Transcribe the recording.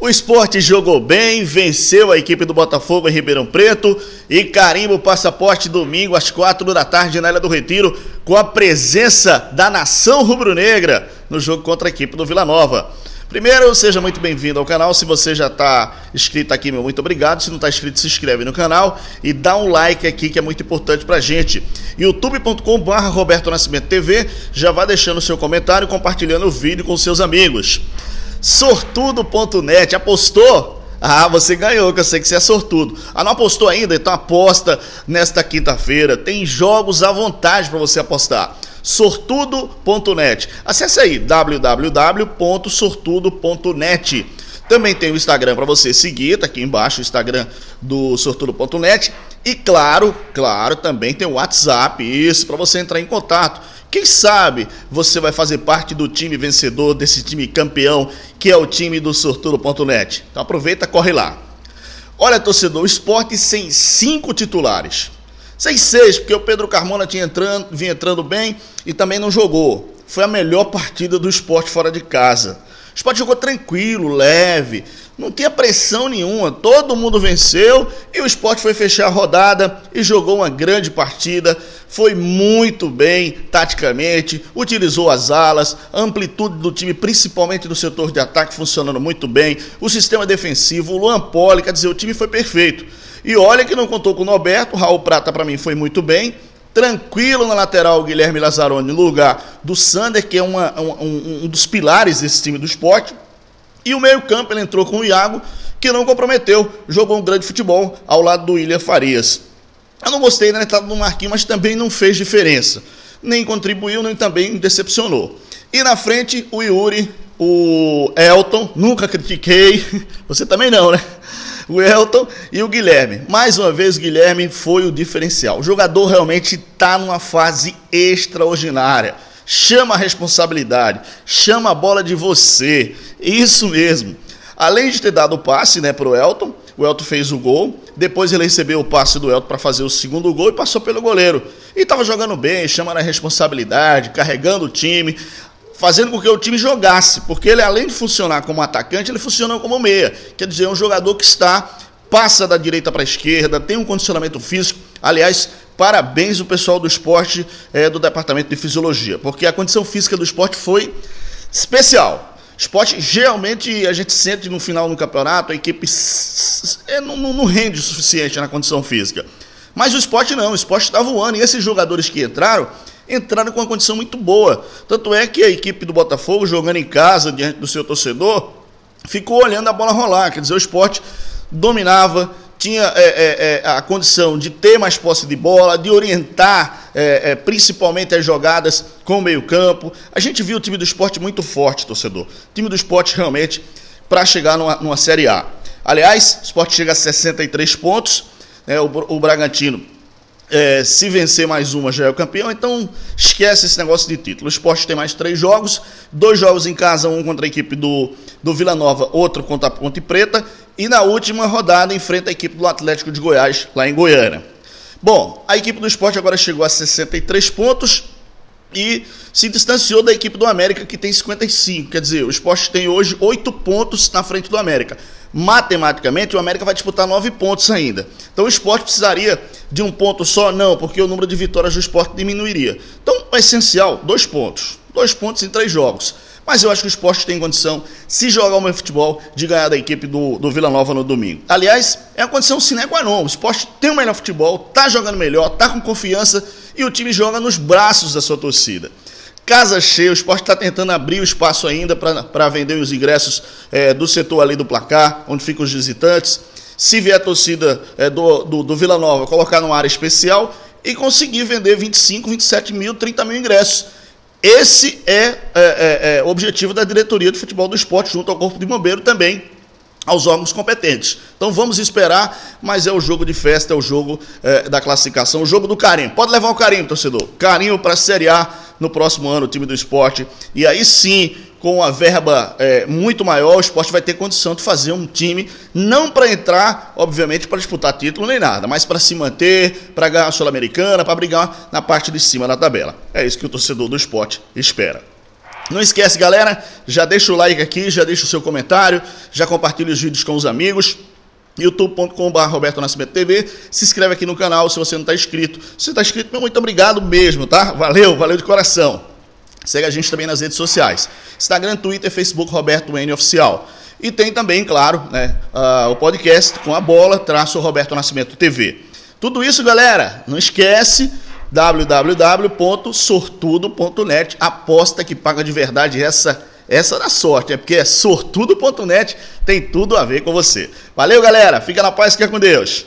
O esporte jogou bem, venceu a equipe do Botafogo em Ribeirão Preto e carimba o passaporte domingo às quatro da tarde na Ilha do Retiro com a presença da nação rubro-negra no jogo contra a equipe do Vila Nova. Primeiro, seja muito bem-vindo ao canal. Se você já está inscrito aqui, meu muito obrigado. Se não está inscrito, se inscreve no canal e dá um like aqui que é muito importante pra gente. youtube.com.br Roberto Nascimento TV. Já vá deixando seu comentário, compartilhando o vídeo com seus amigos. Sortudo.net, apostou? Ah, você ganhou, que eu sei que você é sortudo. Ah, não apostou ainda? Então aposta nesta quinta-feira. Tem jogos à vontade para você apostar. Sortudo.net. Acesse aí www.sortudo.net. Também tem o Instagram para você seguir, tá aqui embaixo o Instagram do sortudo.net. E claro, claro, também tem o WhatsApp, isso, para você entrar em contato. Quem sabe você vai fazer parte do time vencedor, desse time campeão, que é o time do sortudo.net. Então aproveita, corre lá. Olha, torcedor, o esporte sem cinco titulares. Sem seis, porque o Pedro Carmona tinha entrando, vinha entrando bem e também não jogou. Foi a melhor partida do esporte fora de casa. O esporte jogou tranquilo, leve, não tinha pressão nenhuma, todo mundo venceu e o esporte foi fechar a rodada e jogou uma grande partida. Foi muito bem taticamente, utilizou as alas, a amplitude do time, principalmente no setor de ataque, funcionando muito bem. O sistema defensivo, o Luan Poli, quer dizer, o time foi perfeito. E olha que não contou com o Norberto, o Raul Prata para mim foi muito bem. Tranquilo na lateral Guilherme Lazzaroni no lugar do Sander, que é uma, um, um dos pilares desse time do esporte. E o meio-campo ele entrou com o Iago, que não comprometeu, jogou um grande futebol ao lado do William Farias. Eu não gostei da entrada do Marquinhos, mas também não fez diferença. Nem contribuiu, nem também decepcionou. E na frente, o Yuri, o Elton, nunca critiquei. Você também não, né? O Elton e o Guilherme. Mais uma vez, o Guilherme foi o diferencial. O jogador realmente está numa fase extraordinária chama a responsabilidade, chama a bola de você. Isso mesmo. Além de ter dado o passe né, para o Elton, o Elton fez o gol. Depois ele recebeu o passe do Elton para fazer o segundo gol e passou pelo goleiro. E estava jogando bem, chamando a responsabilidade, carregando o time, fazendo com que o time jogasse. Porque ele, além de funcionar como atacante, ele funciona como meia. Quer dizer, é um jogador que está, passa da direita para a esquerda, tem um condicionamento físico. Aliás, parabéns o pessoal do esporte é, do departamento de fisiologia, porque a condição física do esporte foi especial. Esporte, geralmente, a gente sente no final do campeonato, a equipe é, não, não, rende o suficiente na condição física. Mas o esporte não, o esporte está voando. E esses jogadores que entraram, entraram com uma condição muito boa. Tanto é que a equipe do Botafogo, jogando em casa, diante do seu torcedor, ficou olhando a bola rolar. Quer dizer, o esporte dominava, tinha é, é, é, a condição de ter mais posse de bola, de orientar é, é, principalmente as jogadas com o meio-campo. A gente viu o time do esporte muito forte, torcedor. O time do esporte realmente para chegar numa, numa Série A. Aliás, o esporte chega a 63 pontos. Né, o, o Bragantino é, se vencer mais uma já é o campeão, então esquece esse negócio de título. O esporte tem mais três jogos, dois jogos em casa, um contra a equipe do, do Vila Nova, outro contra a Ponte Preta, e na última rodada enfrenta a equipe do Atlético de Goiás, lá em Goiânia. Bom, a equipe do esporte agora chegou a 63 pontos e se distanciou da equipe do América, que tem 55. Quer dizer, o esporte tem hoje 8 pontos na frente do América matematicamente, o América vai disputar nove pontos ainda. Então o esporte precisaria de um ponto só? Não, porque o número de vitórias do esporte diminuiria. Então, o essencial, dois pontos. Dois pontos em três jogos. Mas eu acho que o esporte tem condição, se jogar o meu futebol, de ganhar da equipe do, do Vila Nova no domingo. Aliás, é uma condição sine qua non. O esporte tem o melhor futebol, tá jogando melhor, tá com confiança e o time joga nos braços da sua torcida. Casa cheia, o esporte está tentando abrir o espaço ainda para vender os ingressos é, do setor ali do placar, onde ficam os visitantes. Se vier a torcida é, do, do, do, Vila Nova, colocar numa área especial e conseguir vender 25, 27 mil, 30 mil ingressos. Esse é, é, é, é o objetivo da diretoria do futebol do esporte, junto ao Corpo de Bombeiro também, aos órgãos competentes. Então vamos esperar, mas é o jogo de festa, é o jogo é, da classificação, o jogo do carinho. Pode levar o carinho, torcedor. Carinho para a Série A no próximo ano, o time do esporte. E aí sim, com uma verba é, muito maior, o esporte vai ter condição de fazer um time, não para entrar, obviamente, para disputar título nem nada, mas para se manter, para ganhar a Sul-Americana, para brigar na parte de cima da tabela. É isso que o torcedor do esporte espera. Não esquece, galera, já deixa o like aqui, já deixa o seu comentário, já compartilha os vídeos com os amigos youtube.com.br Roberto Nascimento TV. Se inscreve aqui no canal se você não está inscrito. Se está inscrito, meu muito obrigado mesmo, tá? Valeu, valeu de coração. Segue a gente também nas redes sociais. Instagram, Twitter, Facebook, Roberto N Oficial. E tem também, claro, né, uh, o podcast com a bola, traço Roberto Nascimento TV. Tudo isso, galera, não esquece www.sortudo.net. Aposta que paga de verdade essa essa da sorte, é porque é sortudo.net, tem tudo a ver com você. Valeu, galera. Fica na paz, fica com Deus.